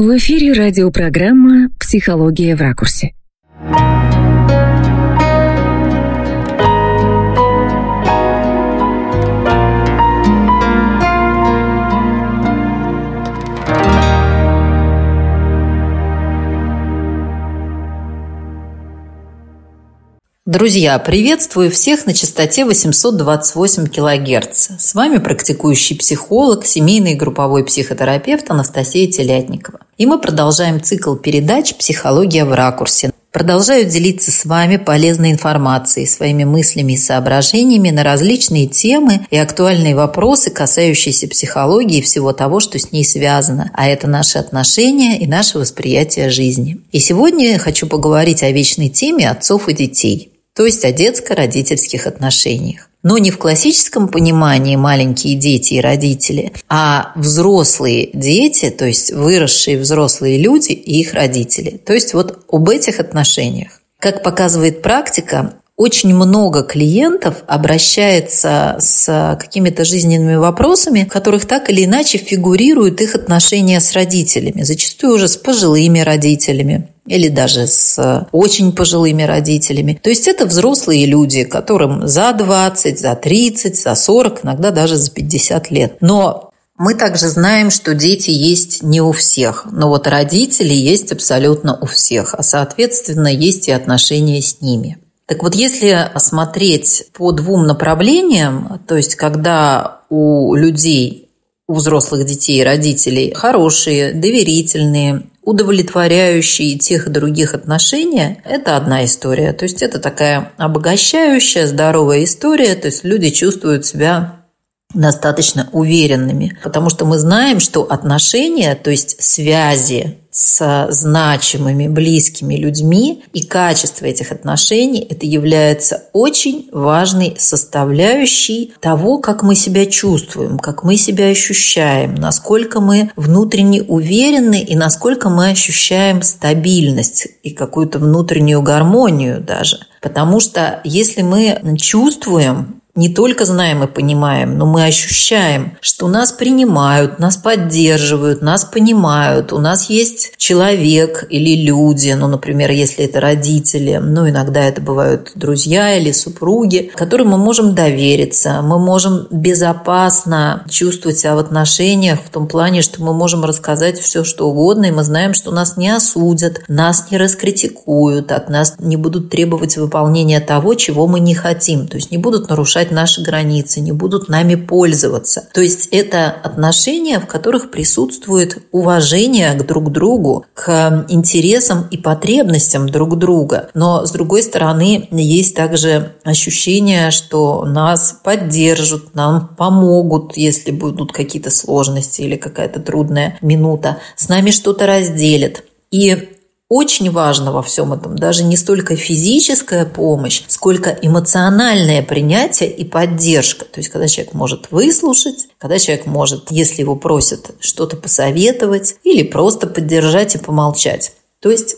В эфире радиопрограмма «Психология в ракурсе». Друзья, приветствую всех на частоте 828 кГц. С вами практикующий психолог, семейный и групповой психотерапевт Анастасия Телятникова. И мы продолжаем цикл передач «Психология в ракурсе». Продолжаю делиться с вами полезной информацией, своими мыслями и соображениями на различные темы и актуальные вопросы, касающиеся психологии и всего того, что с ней связано. А это наши отношения и наше восприятие жизни. И сегодня я хочу поговорить о вечной теме отцов и детей то есть о детско-родительских отношениях. Но не в классическом понимании маленькие дети и родители, а взрослые дети, то есть выросшие взрослые люди и их родители. То есть вот об этих отношениях. Как показывает практика, очень много клиентов обращается с какими-то жизненными вопросами, в которых так или иначе фигурируют их отношения с родителями, зачастую уже с пожилыми родителями или даже с очень пожилыми родителями. То есть это взрослые люди, которым за 20, за 30, за 40, иногда даже за 50 лет. Но мы также знаем, что дети есть не у всех, но вот родители есть абсолютно у всех, а соответственно есть и отношения с ними. Так вот, если смотреть по двум направлениям, то есть когда у людей, у взрослых детей и родителей хорошие, доверительные, удовлетворяющие тех и других отношения, это одна история. То есть это такая обогащающая, здоровая история, то есть люди чувствуют себя достаточно уверенными, потому что мы знаем, что отношения, то есть связи с значимыми, близкими людьми и качество этих отношений – это является очень важной составляющей того, как мы себя чувствуем, как мы себя ощущаем, насколько мы внутренне уверены и насколько мы ощущаем стабильность и какую-то внутреннюю гармонию даже. Потому что если мы чувствуем не только знаем и понимаем, но мы ощущаем, что нас принимают, нас поддерживают, нас понимают, у нас есть человек или люди, ну, например, если это родители, ну, иногда это бывают друзья или супруги, которым мы можем довериться, мы можем безопасно чувствовать себя в отношениях в том плане, что мы можем рассказать все, что угодно, и мы знаем, что нас не осудят, нас не раскритикуют, от нас не будут требовать выполнения того, чего мы не хотим, то есть не будут нарушать нарушать наши границы, не будут нами пользоваться. То есть это отношения, в которых присутствует уважение к друг другу, к интересам и потребностям друг друга. Но, с другой стороны, есть также ощущение, что нас поддержат, нам помогут, если будут какие-то сложности или какая-то трудная минута, с нами что-то разделят. И очень важно во всем этом даже не столько физическая помощь, сколько эмоциональное принятие и поддержка. То есть, когда человек может выслушать, когда человек может, если его просят, что-то посоветовать или просто поддержать и помолчать. То есть,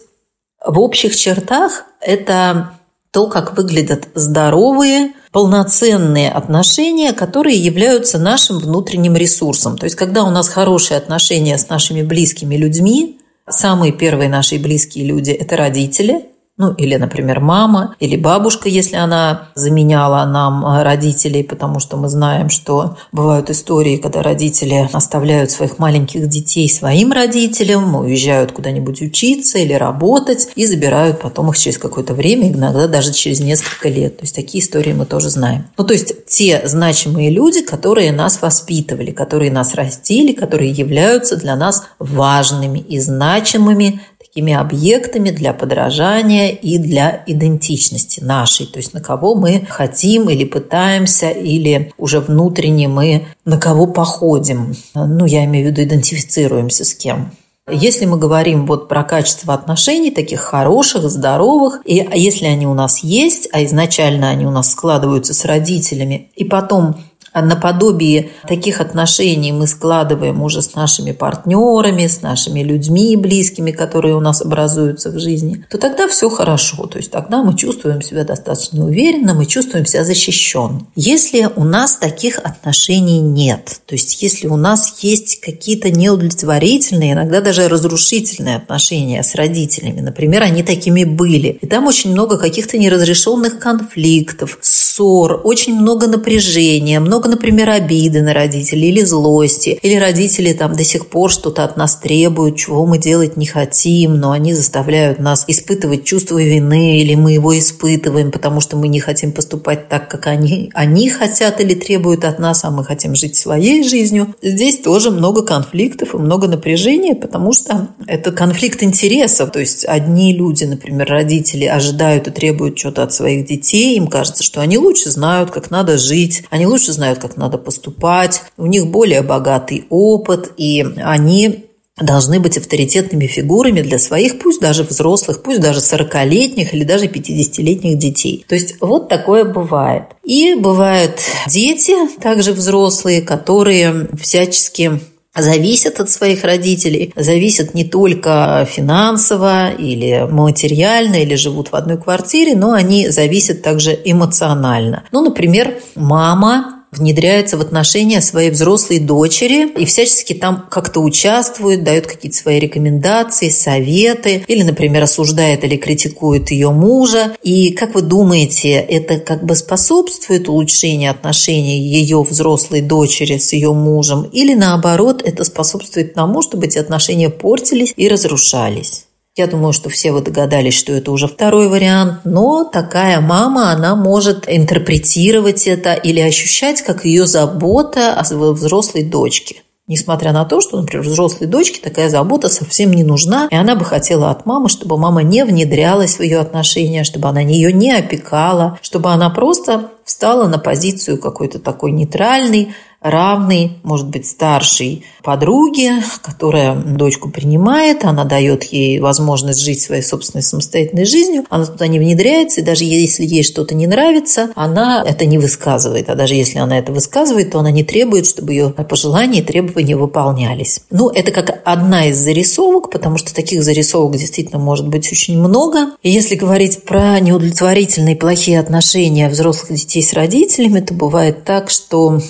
в общих чертах это то, как выглядят здоровые, полноценные отношения, которые являются нашим внутренним ресурсом. То есть, когда у нас хорошие отношения с нашими близкими людьми, Самые первые наши близкие люди – это родители, ну, или, например, мама, или бабушка, если она заменяла нам э, родителей, потому что мы знаем, что бывают истории, когда родители оставляют своих маленьких детей своим родителям, уезжают куда-нибудь учиться или работать и забирают потом их через какое-то время, иногда даже через несколько лет. То есть такие истории мы тоже знаем. Ну, то есть те значимые люди, которые нас воспитывали, которые нас растили, которые являются для нас важными и значимыми такими объектами для подражания и для идентичности нашей, то есть на кого мы хотим или пытаемся, или уже внутренне мы на кого походим. Ну, я имею в виду, идентифицируемся с кем. Если мы говорим вот про качество отношений, таких хороших, здоровых, и если они у нас есть, а изначально они у нас складываются с родителями, и потом наподобие таких отношений мы складываем уже с нашими партнерами, с нашими людьми близкими, которые у нас образуются в жизни, то тогда все хорошо. То есть тогда мы чувствуем себя достаточно уверенно, мы чувствуем себя защищен. Если у нас таких отношений нет, то есть если у нас есть какие-то неудовлетворительные, иногда даже разрушительные отношения с родителями, например, они такими были, и там очень много каких-то неразрешенных конфликтов, ссор, очень много напряжения, много много, например, обиды на родителей или злости, или родители там до сих пор что-то от нас требуют, чего мы делать не хотим, но они заставляют нас испытывать чувство вины, или мы его испытываем, потому что мы не хотим поступать так, как они, они хотят или требуют от нас, а мы хотим жить своей жизнью. Здесь тоже много конфликтов и много напряжения, потому что это конфликт интересов. То есть одни люди, например, родители, ожидают и требуют что-то от своих детей, им кажется, что они лучше знают, как надо жить, они лучше знают, знают, как надо поступать, у них более богатый опыт, и они должны быть авторитетными фигурами для своих, пусть даже взрослых, пусть даже 40-летних или даже 50-летних детей. То есть вот такое бывает. И бывают дети, также взрослые, которые всячески зависят от своих родителей, зависят не только финансово или материально, или живут в одной квартире, но они зависят также эмоционально. Ну, например, мама внедряется в отношения своей взрослой дочери и всячески там как-то участвует, дает какие-то свои рекомендации, советы, или, например, осуждает или критикует ее мужа. И как вы думаете, это как бы способствует улучшению отношений ее взрослой дочери с ее мужем, или наоборот, это способствует тому, чтобы эти отношения портились и разрушались? Я думаю, что все вы догадались, что это уже второй вариант, но такая мама, она может интерпретировать это или ощущать как ее забота о взрослой дочке. Несмотря на то, что, например, взрослой дочке такая забота совсем не нужна, и она бы хотела от мамы, чтобы мама не внедрялась в ее отношения, чтобы она ее не опекала, чтобы она просто встала на позицию какой-то такой нейтральной, равной, может быть, старшей подруге, которая дочку принимает, она дает ей возможность жить своей собственной самостоятельной жизнью, она туда не внедряется, и даже если ей что-то не нравится, она это не высказывает. А даже если она это высказывает, то она не требует, чтобы ее пожелания и требования выполнялись. Ну, это как одна из зарисовок, потому что таких зарисовок действительно может быть очень много. И если говорить про неудовлетворительные плохие отношения взрослых детей с родителями, то бывает так, что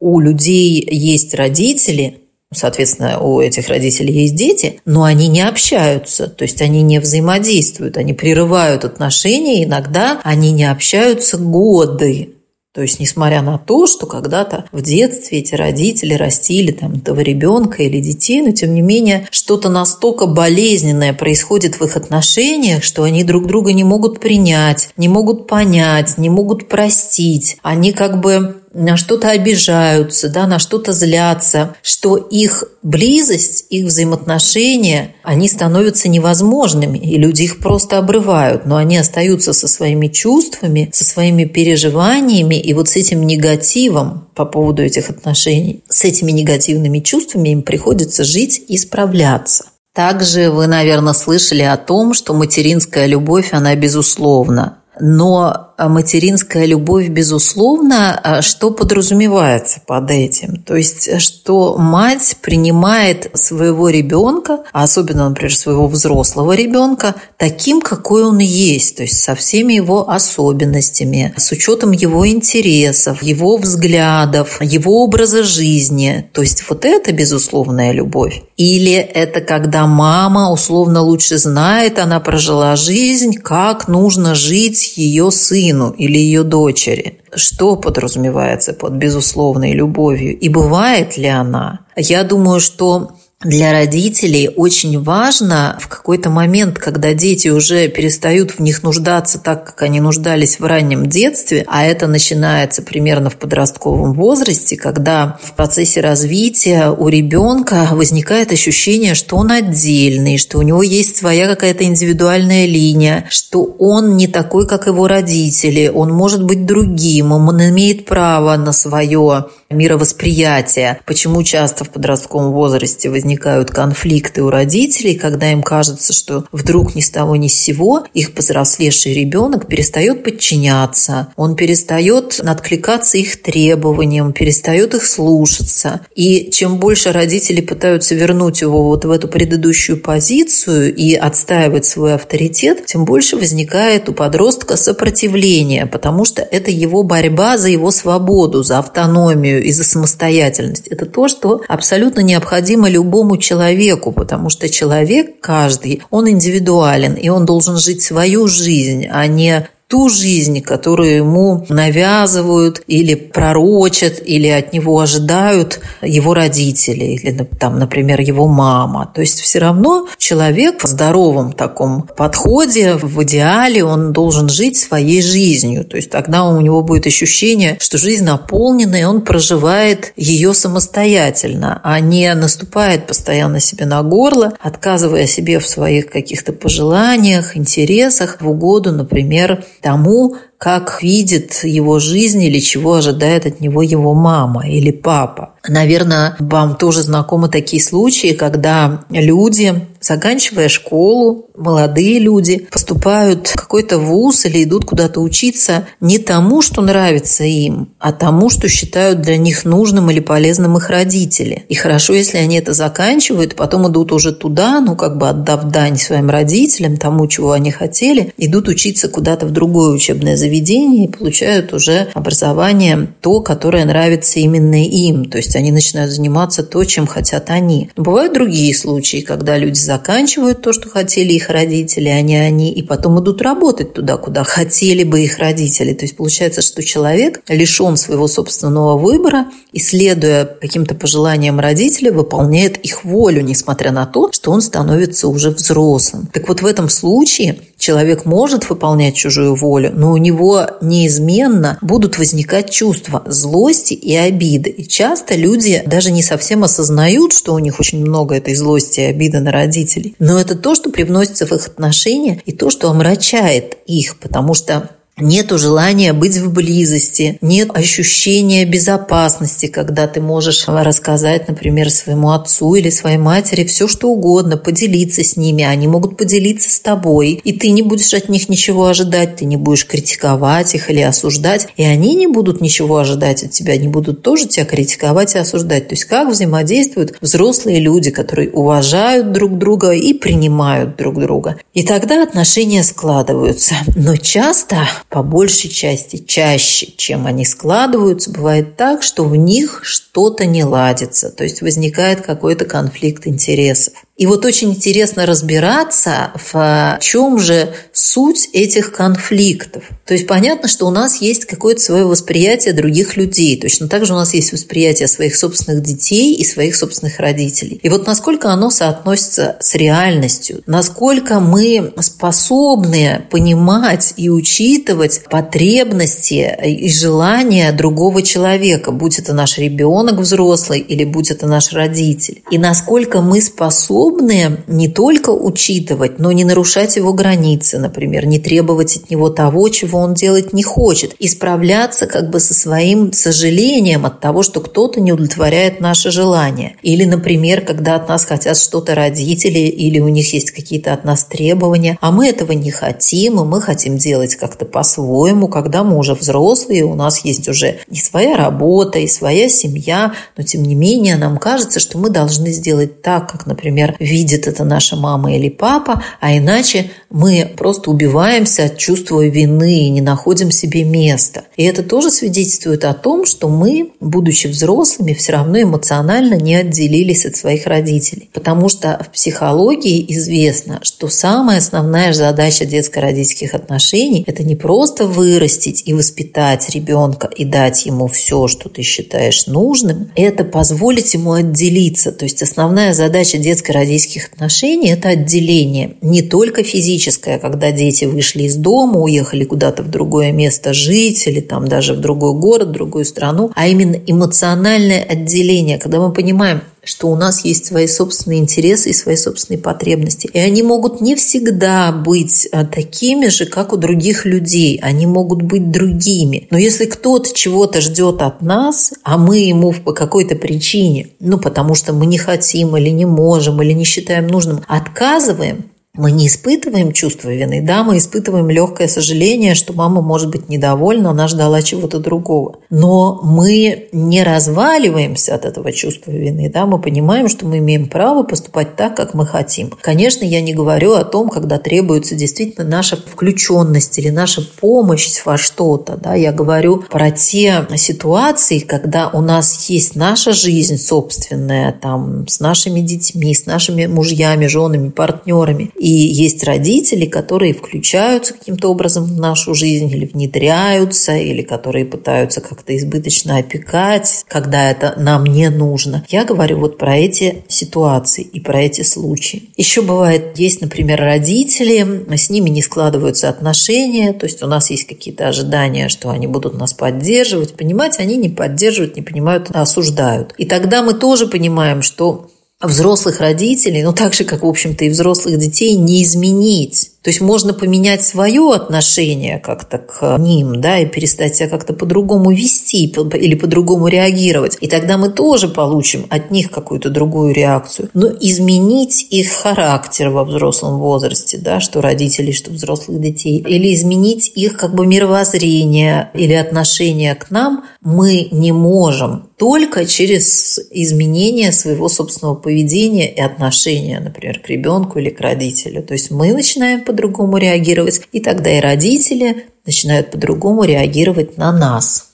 у людей есть родители, Соответственно, у этих родителей есть дети, но они не общаются, то есть они не взаимодействуют, они прерывают отношения, иногда они не общаются годы. То есть, несмотря на то, что когда-то в детстве эти родители растили там этого ребенка или детей, но тем не менее что-то настолько болезненное происходит в их отношениях, что они друг друга не могут принять, не могут понять, не могут простить. Они как бы на что-то обижаются, да, на что-то злятся, что их близость, их взаимоотношения, они становятся невозможными, и люди их просто обрывают, но они остаются со своими чувствами, со своими переживаниями, и вот с этим негативом по поводу этих отношений, с этими негативными чувствами им приходится жить и справляться. Также вы, наверное, слышали о том, что материнская любовь, она безусловна. Но материнская любовь, безусловно, а что подразумевается под этим? То есть, что мать принимает своего ребенка, а особенно, например, своего взрослого ребенка, таким, какой он есть, то есть со всеми его особенностями, с учетом его интересов, его взглядов, его образа жизни. То есть вот это безусловная любовь. Или это когда мама условно лучше знает, она прожила жизнь, как нужно жить ее сыну сыну или ее дочери. Что подразумевается под безусловной любовью и бывает ли она? Я думаю, что для родителей очень важно в какой-то момент, когда дети уже перестают в них нуждаться так, как они нуждались в раннем детстве, а это начинается примерно в подростковом возрасте, когда в процессе развития у ребенка возникает ощущение, что он отдельный, что у него есть своя какая-то индивидуальная линия, что он не такой, как его родители, он может быть другим, он имеет право на свое мировосприятие. Почему часто в подростковом возрасте возникает возникают конфликты у родителей, когда им кажется, что вдруг ни с того ни с сего их повзрослевший ребенок перестает подчиняться, он перестает откликаться их требованиям, перестает их слушаться. И чем больше родители пытаются вернуть его вот в эту предыдущую позицию и отстаивать свой авторитет, тем больше возникает у подростка сопротивление, потому что это его борьба за его свободу, за автономию и за самостоятельность. Это то, что абсолютно необходимо любому человеку, потому что человек каждый, он индивидуален, и он должен жить свою жизнь, а не ту жизнь, которую ему навязывают или пророчат, или от него ожидают его родители, или, там, например, его мама. То есть все равно человек в здоровом таком подходе, в идеале, он должен жить своей жизнью. То есть тогда у него будет ощущение, что жизнь наполнена, и он проживает ее самостоятельно, а не наступает постоянно себе на горло, отказывая себе в своих каких-то пожеланиях, интересах в угоду, например, тому, как видит его жизнь или чего ожидает от него его мама или папа. Наверное, вам тоже знакомы такие случаи, когда люди, заканчивая школу, молодые люди, поступают в какой-то вуз или идут куда-то учиться не тому, что нравится им, а тому, что считают для них нужным или полезным их родители. И хорошо, если они это заканчивают, потом идут уже туда, ну, как бы отдав дань своим родителям, тому, чего они хотели, идут учиться куда-то в другое учебное заведение и получают уже образование то, которое нравится именно им. То есть они начинают заниматься то, чем хотят они. Но бывают другие случаи, когда люди заканчивают то, что хотели их родители, а не они, и потом идут работать туда, куда хотели бы их родители. То есть получается, что человек лишен своего собственного выбора и, следуя каким-то пожеланиям родителей, выполняет их волю, несмотря на то, что он становится уже взрослым. Так вот в этом случае человек может выполнять чужую волю, но у него неизменно будут возникать чувства злости и обиды. И часто люди даже не совсем осознают, что у них очень много этой злости и обиды на родителей. Но это то, что привносится в их отношения и то, что омрачает их, потому что Нету желания быть в близости, нет ощущения безопасности, когда ты можешь рассказать, например, своему отцу или своей матери все, что угодно, поделиться с ними, они могут поделиться с тобой, и ты не будешь от них ничего ожидать, ты не будешь критиковать их или осуждать, и они не будут ничего ожидать от тебя, они будут тоже тебя критиковать и осуждать. То есть как взаимодействуют взрослые люди, которые уважают друг друга и принимают друг друга. И тогда отношения складываются. Но часто по большей части, чаще, чем они складываются, бывает так, что в них что-то не ладится, то есть возникает какой-то конфликт интересов. И вот очень интересно разбираться, в чем же суть этих конфликтов. То есть понятно, что у нас есть какое-то свое восприятие других людей. Точно так же у нас есть восприятие своих собственных детей и своих собственных родителей. И вот насколько оно соотносится с реальностью, насколько мы способны понимать и учитывать потребности и желания другого человека, будь это наш ребенок взрослый или будь это наш родитель. И насколько мы способны способны не только учитывать, но не нарушать его границы, например, не требовать от него того, чего он делать не хочет, и справляться как бы со своим сожалением от того, что кто-то не удовлетворяет наше желание. Или, например, когда от нас хотят что-то родители, или у них есть какие-то от нас требования, а мы этого не хотим, и мы хотим делать как-то по-своему, когда мы уже взрослые, у нас есть уже и своя работа, и своя семья, но тем не менее нам кажется, что мы должны сделать так, как, например, видит это наша мама или папа, а иначе мы просто убиваемся от чувства вины и не находим себе места. И это тоже свидетельствует о том, что мы, будучи взрослыми, все равно эмоционально не отделились от своих родителей. Потому что в психологии известно, что самая основная задача детско-родительских отношений – это не просто вырастить и воспитать ребенка и дать ему все, что ты считаешь нужным, это позволить ему отделиться. То есть основная задача детско-родительских родительских отношений – это отделение. Не только физическое, когда дети вышли из дома, уехали куда-то в другое место жить или там даже в другой город, в другую страну, а именно эмоциональное отделение, когда мы понимаем, что у нас есть свои собственные интересы и свои собственные потребности. И они могут не всегда быть а, такими же, как у других людей. Они могут быть другими. Но если кто-то чего-то ждет от нас, а мы ему по какой-то причине, ну, потому что мы не хотим или не можем, или не считаем нужным, отказываем, мы не испытываем чувство вины, да, мы испытываем легкое сожаление, что мама может быть недовольна, она ждала чего-то другого. Но мы не разваливаемся от этого чувства вины, да, мы понимаем, что мы имеем право поступать так, как мы хотим. Конечно, я не говорю о том, когда требуется действительно наша включенность или наша помощь во что-то, да, я говорю про те ситуации, когда у нас есть наша жизнь собственная, там, с нашими детьми, с нашими мужьями, женами, партнерами, и есть родители, которые включаются каким-то образом в нашу жизнь или внедряются, или которые пытаются как-то избыточно опекать, когда это нам не нужно. Я говорю вот про эти ситуации и про эти случаи. Еще бывает, есть, например, родители, с ними не складываются отношения, то есть у нас есть какие-то ожидания, что они будут нас поддерживать, понимать, они не поддерживают, не понимают, а осуждают. И тогда мы тоже понимаем, что взрослых родителей, ну так же, как, в общем-то, и взрослых детей, не изменить. То есть можно поменять свое отношение как-то к ним, да, и перестать себя как-то по-другому вести или по-другому реагировать. И тогда мы тоже получим от них какую-то другую реакцию. Но изменить их характер во взрослом возрасте, да, что родителей, что взрослых детей, или изменить их как бы мировоззрение или отношение к нам мы не можем только через изменение своего собственного поведения и отношения, например, к ребенку или к родителю. То есть мы начинаем по по-другому реагировать, и тогда и родители начинают по-другому реагировать на нас.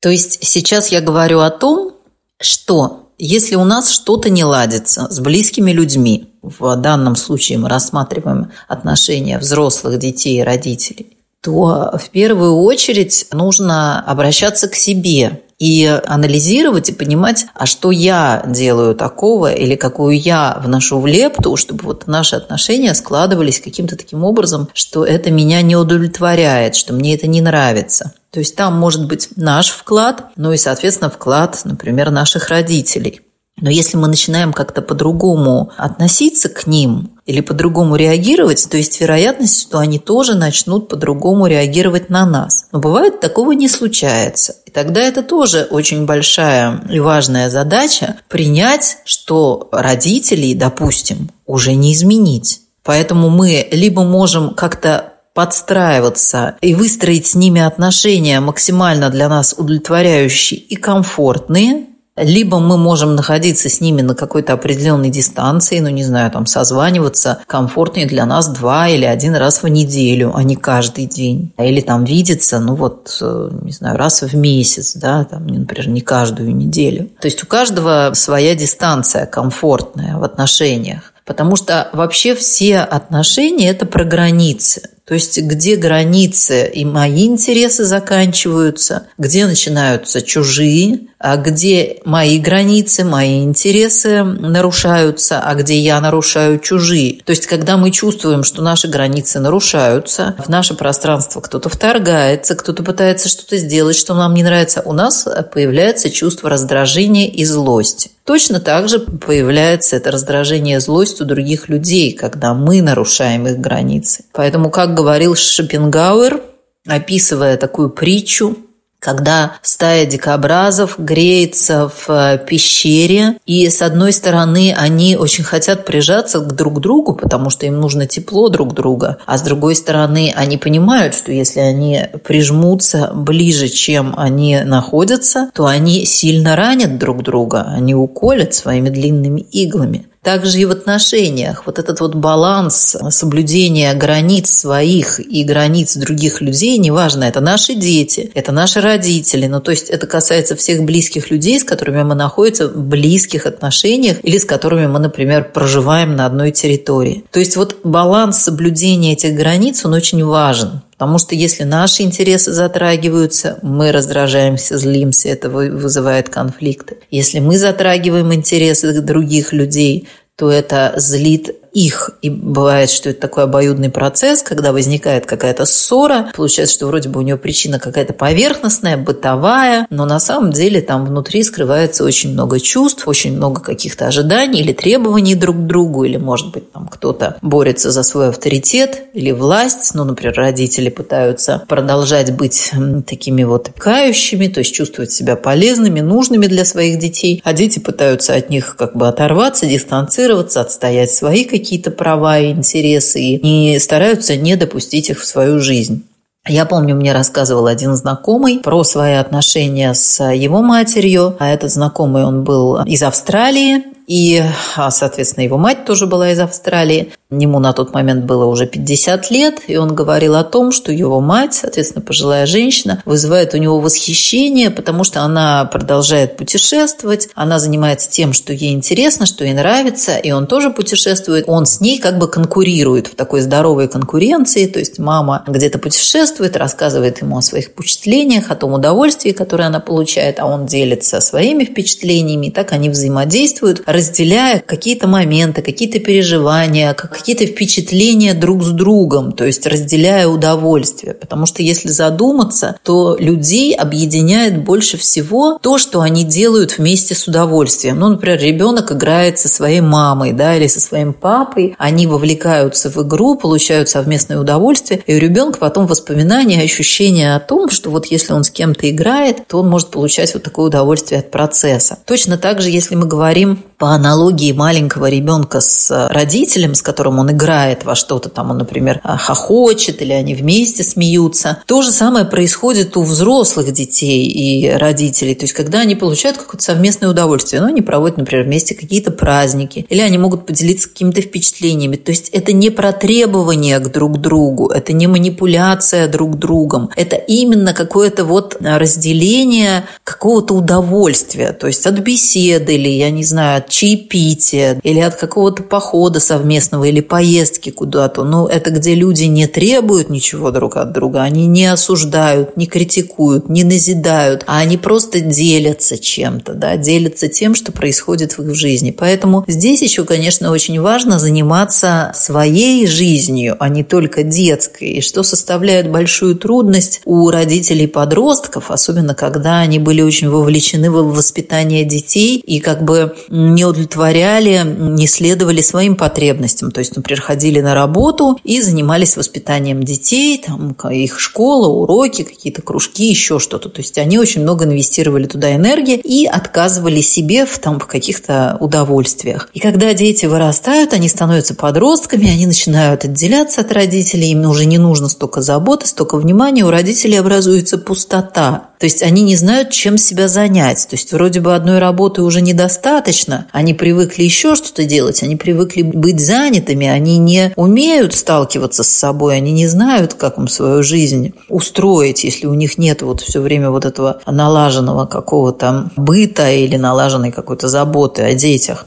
То есть сейчас я говорю о том, что если у нас что-то не ладится с близкими людьми, в данном случае мы рассматриваем отношения взрослых детей и родителей, то в первую очередь нужно обращаться к себе и анализировать и понимать, а что я делаю такого или какую я вношу в лепту, чтобы вот наши отношения складывались каким-то таким образом, что это меня не удовлетворяет, что мне это не нравится. То есть там может быть наш вклад, ну и, соответственно, вклад, например, наших родителей. Но если мы начинаем как-то по-другому относиться к ним или по-другому реагировать, то есть вероятность, что они тоже начнут по-другому реагировать на нас. Но бывает, такого не случается. И тогда это тоже очень большая и важная задача принять, что родителей, допустим, уже не изменить. Поэтому мы либо можем как-то подстраиваться и выстроить с ними отношения максимально для нас удовлетворяющие и комфортные, либо мы можем находиться с ними на какой-то определенной дистанции, ну, не знаю, там, созваниваться комфортнее для нас два или один раз в неделю, а не каждый день. Или там видеться, ну, вот, э, не знаю, раз в месяц, да, там, например, не каждую неделю. То есть у каждого своя дистанция комфортная в отношениях. Потому что вообще все отношения – это про границы. То есть где границы и мои интересы заканчиваются, где начинаются чужие, а где мои границы, мои интересы нарушаются, а где я нарушаю чужие. То есть когда мы чувствуем, что наши границы нарушаются, в наше пространство кто-то вторгается, кто-то пытается что-то сделать, что нам не нравится, у нас появляется чувство раздражения и злости. Точно так же появляется это раздражение и злость у других людей, когда мы нарушаем их границы. Поэтому, как говорил Шопенгауэр, описывая такую притчу, когда стая дикобразов греется в э, пещере, и с одной стороны они очень хотят прижаться друг к другу, потому что им нужно тепло друг друга, а с другой стороны они понимают, что если они прижмутся ближе, чем они находятся, то они сильно ранят друг друга, они уколят своими длинными иглами. Также и в отношениях. Вот этот вот баланс соблюдения границ своих и границ других людей, неважно, это наши дети, это наши родители, ну то есть это касается всех близких людей, с которыми мы находимся в близких отношениях или с которыми мы, например, проживаем на одной территории. То есть вот баланс соблюдения этих границ, он очень важен. Потому что если наши интересы затрагиваются, мы раздражаемся, злимся, это вызывает конфликты. Если мы затрагиваем интересы других людей, то это злит их. И бывает, что это такой обоюдный процесс, когда возникает какая-то ссора, получается, что вроде бы у нее причина какая-то поверхностная, бытовая, но на самом деле там внутри скрывается очень много чувств, очень много каких-то ожиданий или требований друг к другу, или, может быть, там кто-то борется за свой авторитет или власть, ну, например, родители пытаются продолжать быть такими вот кающими, то есть чувствовать себя полезными, нужными для своих детей, а дети пытаются от них как бы оторваться, дистанцироваться, отстоять свои какие-то права и интересы и стараются не допустить их в свою жизнь. Я помню, мне рассказывал один знакомый про свои отношения с его матерью, а этот знакомый, он был из Австралии, и, а, соответственно, его мать тоже была из Австралии. Ему на тот момент было уже 50 лет, и он говорил о том, что его мать, соответственно, пожилая женщина, вызывает у него восхищение, потому что она продолжает путешествовать, она занимается тем, что ей интересно, что ей нравится, и он тоже путешествует. Он с ней как бы конкурирует в такой здоровой конкуренции, то есть мама где-то путешествует, рассказывает ему о своих впечатлениях, о том удовольствии, которое она получает, а он делится своими впечатлениями, и так они взаимодействуют, разделяя какие-то моменты, какие-то переживания, какие-то впечатления друг с другом, то есть разделяя удовольствие. Потому что если задуматься, то людей объединяет больше всего то, что они делают вместе с удовольствием. Ну, например, ребенок играет со своей мамой да, или со своим папой, они вовлекаются в игру, получают совместное удовольствие, и у ребенка потом воспоминания, ощущения о том, что вот если он с кем-то играет, то он может получать вот такое удовольствие от процесса. Точно так же, если мы говорим по аналогии маленького ребенка с родителем, с которым он играет во что-то, там он, например, хохочет или они вместе смеются. То же самое происходит у взрослых детей и родителей. То есть, когда они получают какое-то совместное удовольствие, ну, они проводят, например, вместе какие-то праздники, или они могут поделиться какими-то впечатлениями. То есть, это не про требования к друг другу, это не манипуляция друг другом, это именно какое-то вот разделение какого-то удовольствия, то есть от беседы или, я не знаю, от чаепития или от какого-то похода совместного или поездки куда-то. Ну, это где люди не требуют ничего друг от друга, они не осуждают, не критикуют, не назидают, а они просто делятся чем-то, да, делятся тем, что происходит в их жизни. Поэтому здесь еще, конечно, очень важно заниматься своей жизнью, а не только детской, и что составляет большую трудность у родителей подростков, особенно когда они были очень вовлечены в воспитание детей и как бы не удовлетворяли, не следовали своим потребностям. То есть, например, ходили на работу и занимались воспитанием детей, там, их школа, уроки, какие-то кружки, еще что-то. То есть, они очень много инвестировали туда энергии и отказывали себе в, там, в каких-то удовольствиях. И когда дети вырастают, они становятся подростками, они начинают отделяться от родителей, им уже не нужно столько заботы, столько внимания, у родителей образуется пустота. То есть они не знают, чем себя занять. То есть вроде бы одной работы уже недостаточно. Они привыкли еще что-то делать, они привыкли быть занятыми, они не умеют сталкиваться с собой, они не знают, как им свою жизнь устроить, если у них нет вот все время вот этого налаженного какого-то быта или налаженной какой-то заботы о детях.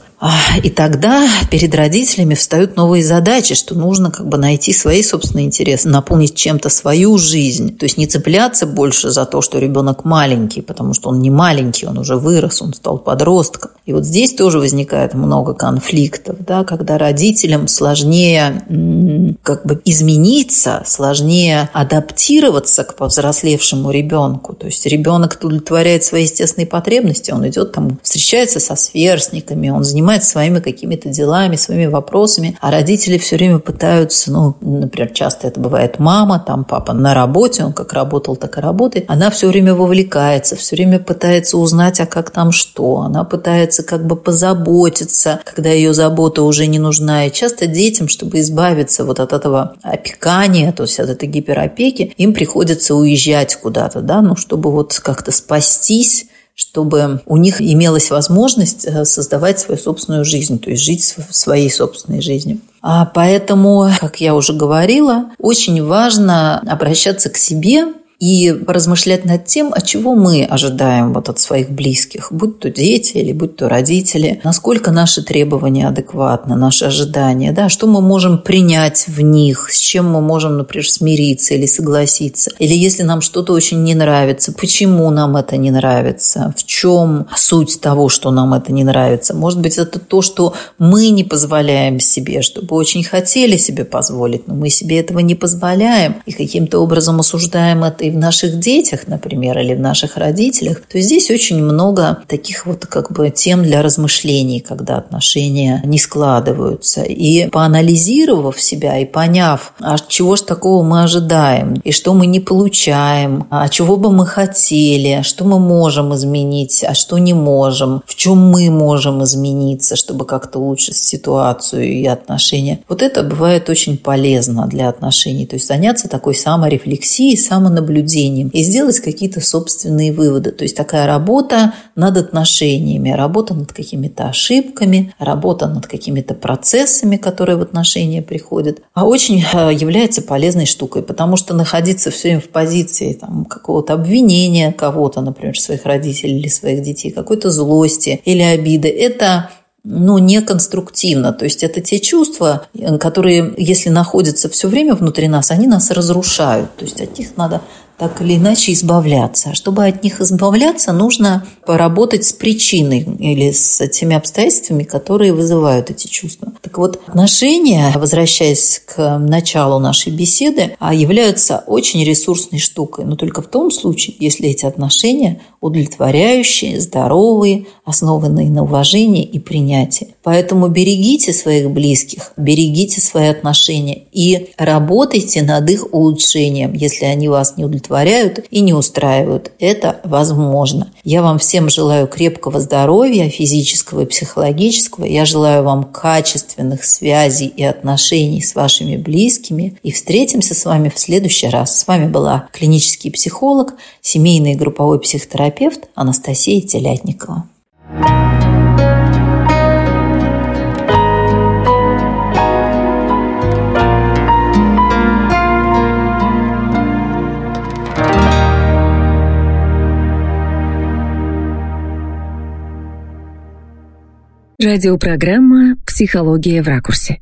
И тогда перед родителями встают новые задачи, что нужно как бы найти свои собственные интересы, наполнить чем-то свою жизнь. То есть не цепляться больше за то, что ребенок маленький, потому что он не маленький, он уже вырос, он стал подростком. И вот здесь тоже возникает много конфликтов, да, когда родителям сложнее как бы измениться, сложнее адаптироваться к повзрослевшему ребенку. То есть ребенок удовлетворяет свои естественные потребности, он идет там, встречается со сверстниками, он занимается занимается своими какими-то делами, своими вопросами, а родители все время пытаются, ну, например, часто это бывает мама, там папа на работе, он как работал, так и работает, она все время вовлекается, все время пытается узнать, а как там что, она пытается как бы позаботиться, когда ее забота уже не нужна, и часто детям, чтобы избавиться вот от этого опекания, то есть от этой гиперопеки, им приходится уезжать куда-то, да, ну, чтобы вот как-то спастись чтобы у них имелась возможность э, создавать свою собственную жизнь, то есть жить своей собственной жизнью. А поэтому, как я уже говорила, очень важно обращаться к себе и поразмышлять над тем, от чего мы ожидаем вот от своих близких, будь то дети или будь то родители, насколько наши требования адекватны, наши ожидания, да, что мы можем принять в них, с чем мы можем, например, смириться или согласиться. Или если нам что-то очень не нравится, почему нам это не нравится, в чем суть того, что нам это не нравится. Может быть, это то, что мы не позволяем себе, чтобы очень хотели себе позволить, но мы себе этого не позволяем и каким-то образом осуждаем это и в наших детях, например, или в наших родителях, то здесь очень много таких вот как бы тем для размышлений, когда отношения не складываются. И поанализировав себя и поняв, а чего ж такого мы ожидаем, и что мы не получаем, а чего бы мы хотели, что мы можем изменить, а что не можем, в чем мы можем измениться, чтобы как-то улучшить ситуацию и отношения. Вот это бывает очень полезно для отношений. То есть заняться такой саморефлексией, самонаблюдением и сделать какие-то собственные выводы. То есть такая работа над отношениями, работа над какими-то ошибками, работа над какими-то процессами, которые в отношения приходят, а очень э, является полезной штукой, потому что находиться все время в позиции там, какого-то обвинения кого-то, например, своих родителей или своих детей, какой-то злости или обиды, это ну, не конструктивно. То есть это те чувства, которые, если находятся все время внутри нас, они нас разрушают. То есть от них надо так или иначе избавляться. А чтобы от них избавляться, нужно поработать с причиной или с теми обстоятельствами, которые вызывают эти чувства. Так вот, отношения, возвращаясь к началу нашей беседы, а, являются очень ресурсной штукой, но только в том случае, если эти отношения удовлетворяющие, здоровые, основанные на уважении и принятии. Поэтому берегите своих близких, берегите свои отношения и работайте над их улучшением, если они вас не удовлетворяют удовлетворяют и не устраивают. Это возможно. Я вам всем желаю крепкого здоровья, физического и психологического. Я желаю вам качественных связей и отношений с вашими близкими. И встретимся с вами в следующий раз. С вами была клинический психолог, семейный и групповой психотерапевт Анастасия Телятникова. Радиопрограмма «Психология в ракурсе».